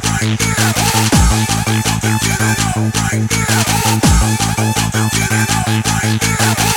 Thank you.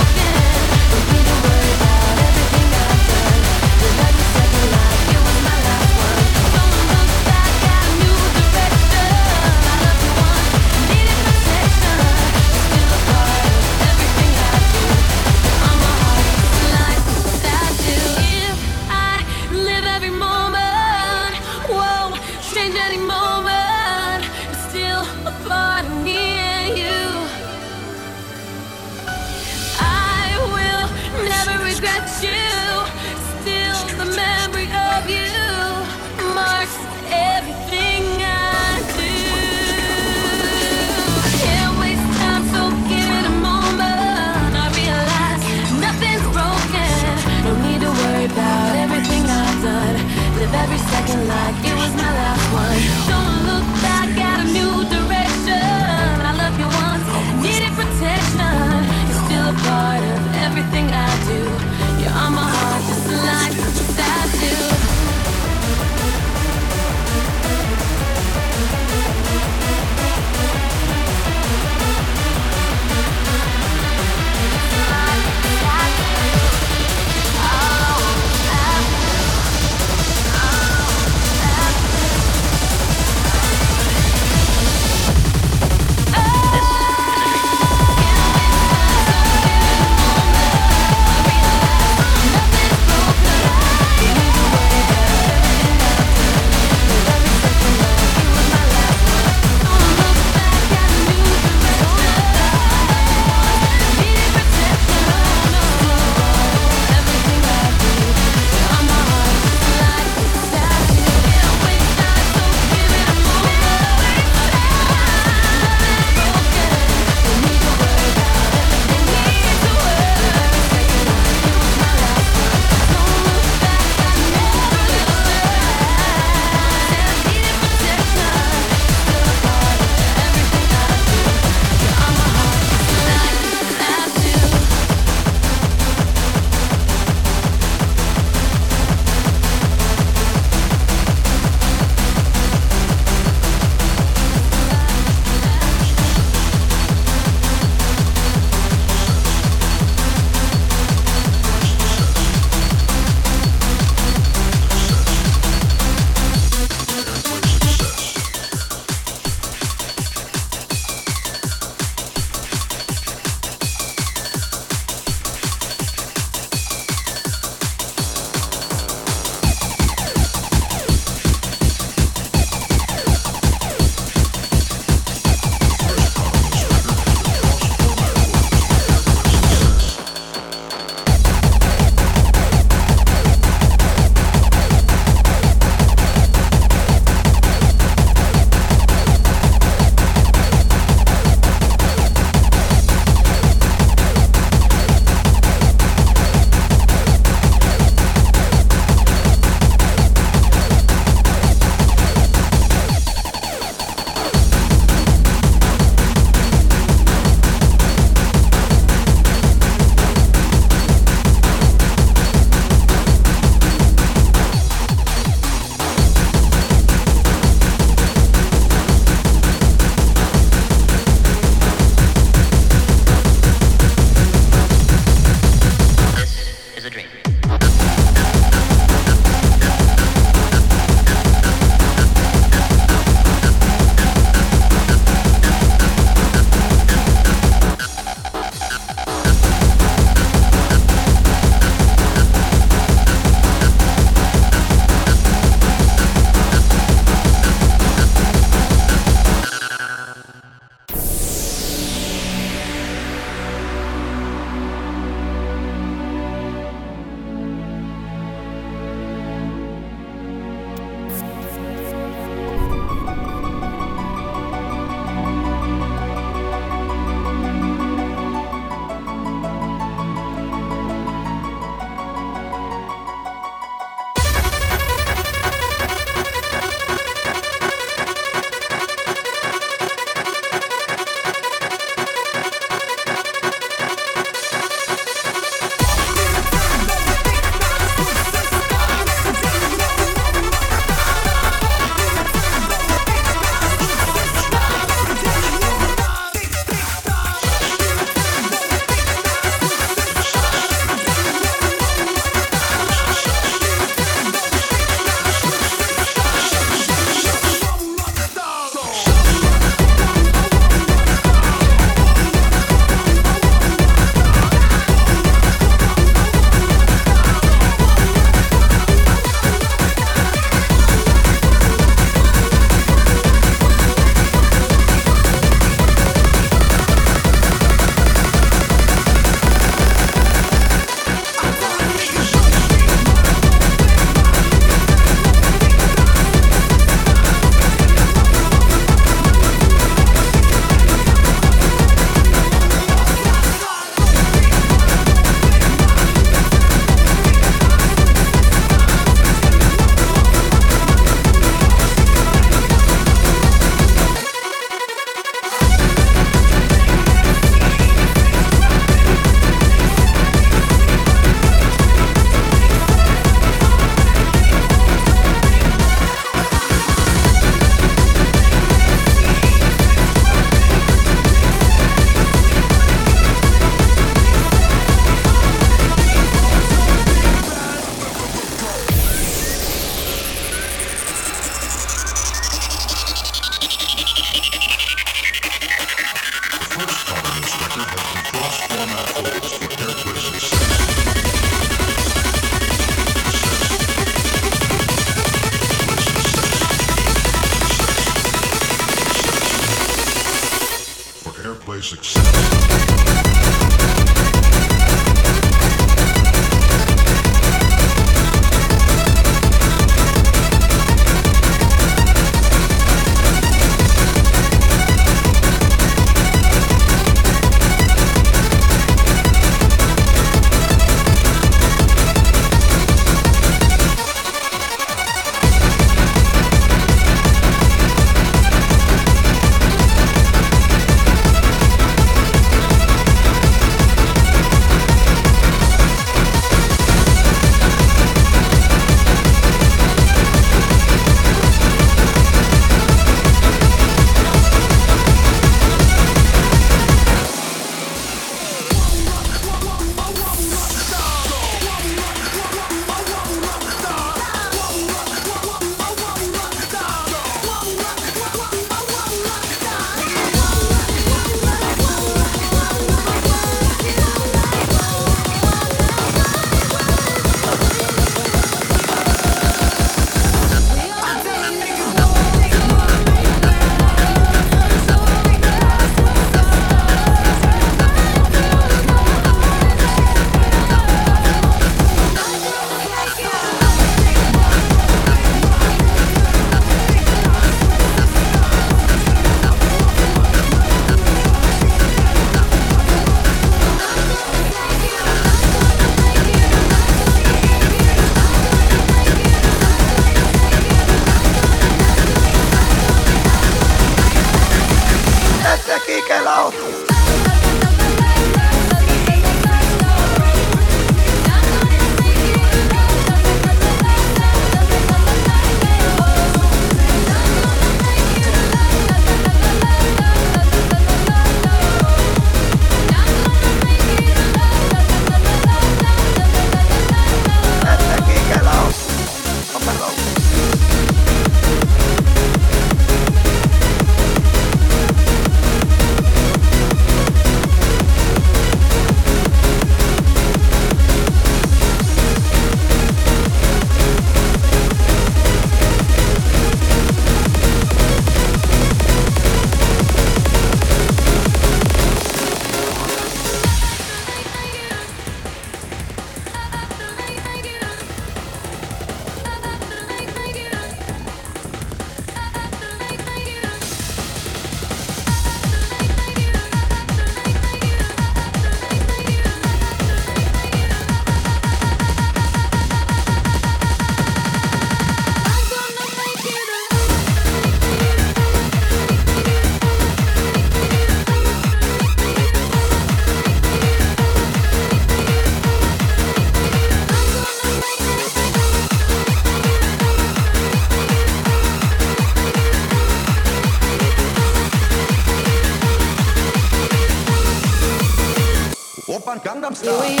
stop.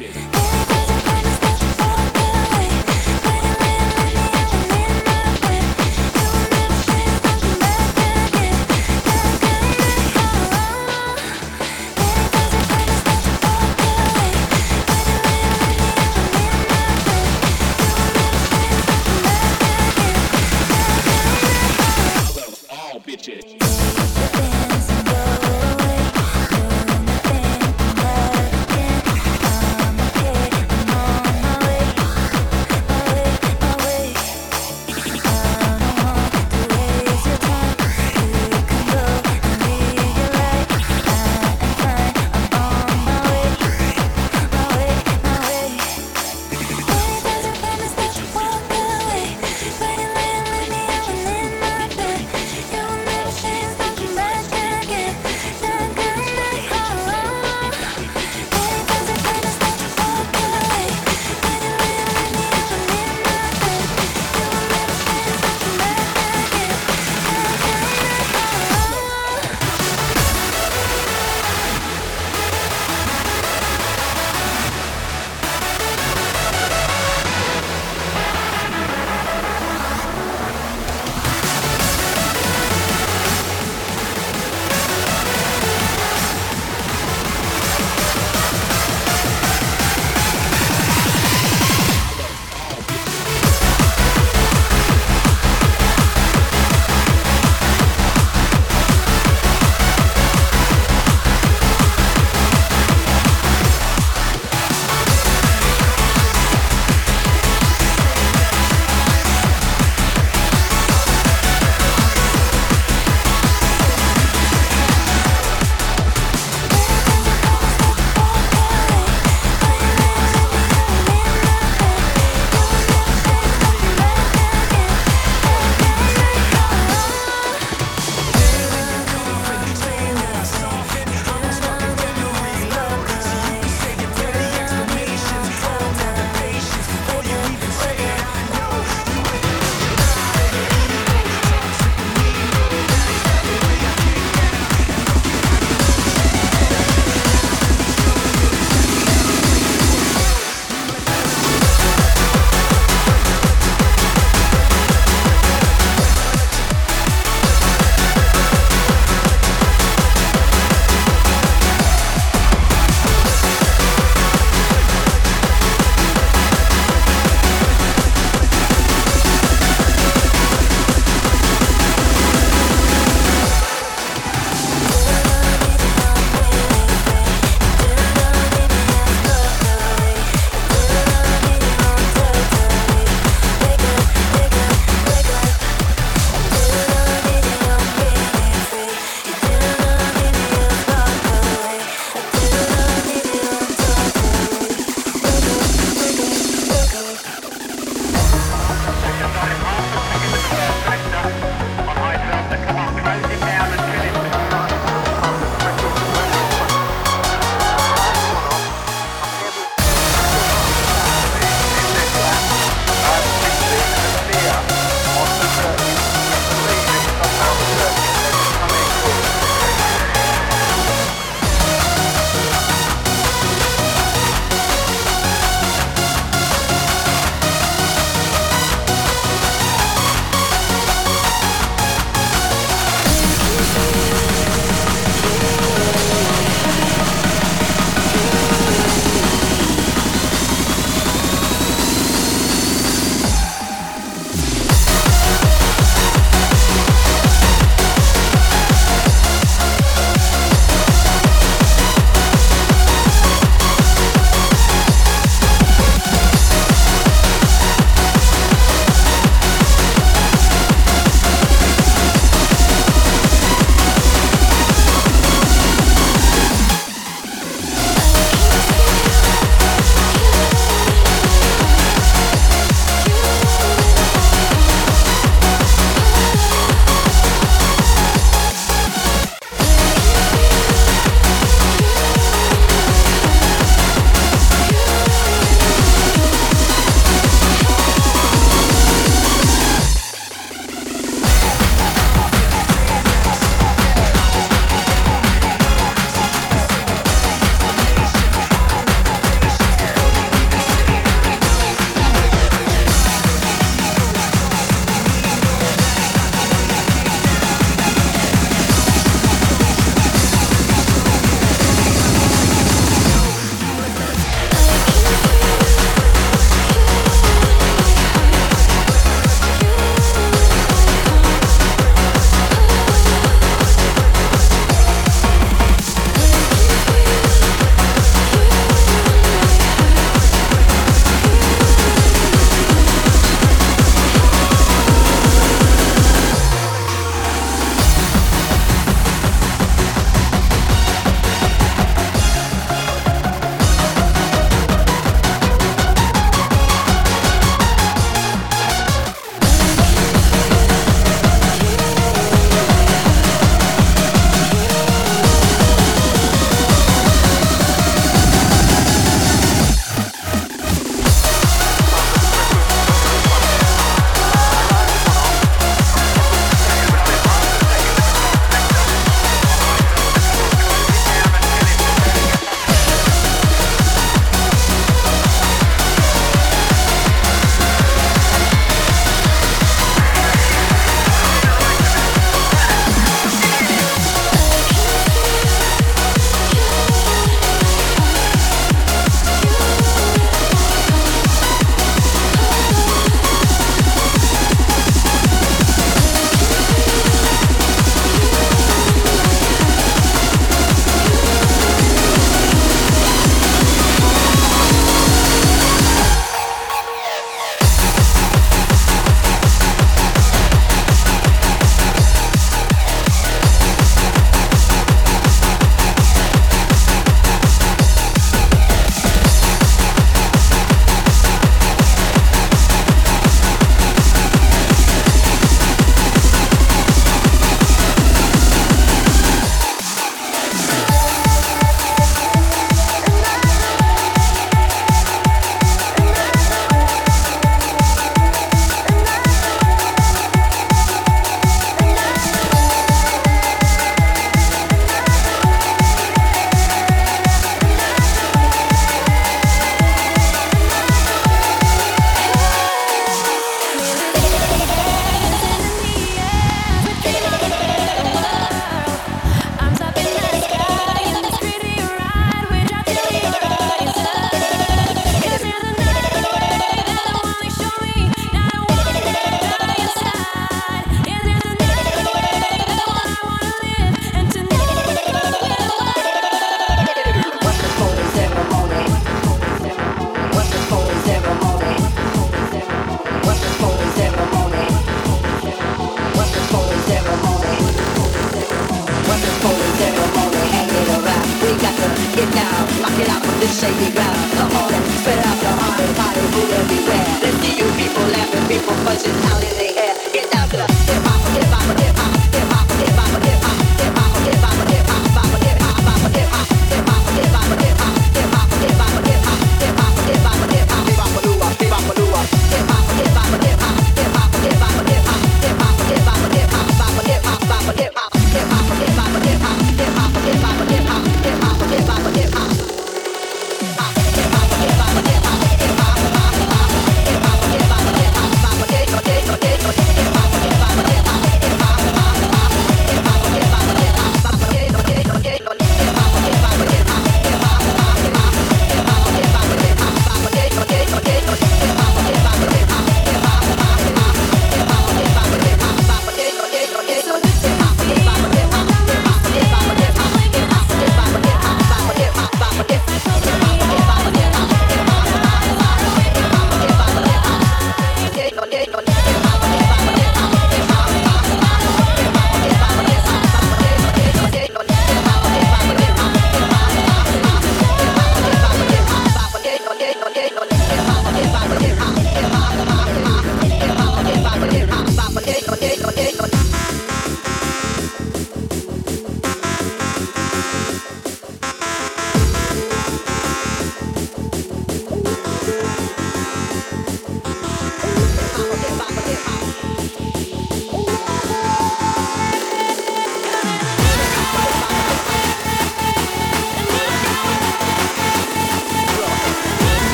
My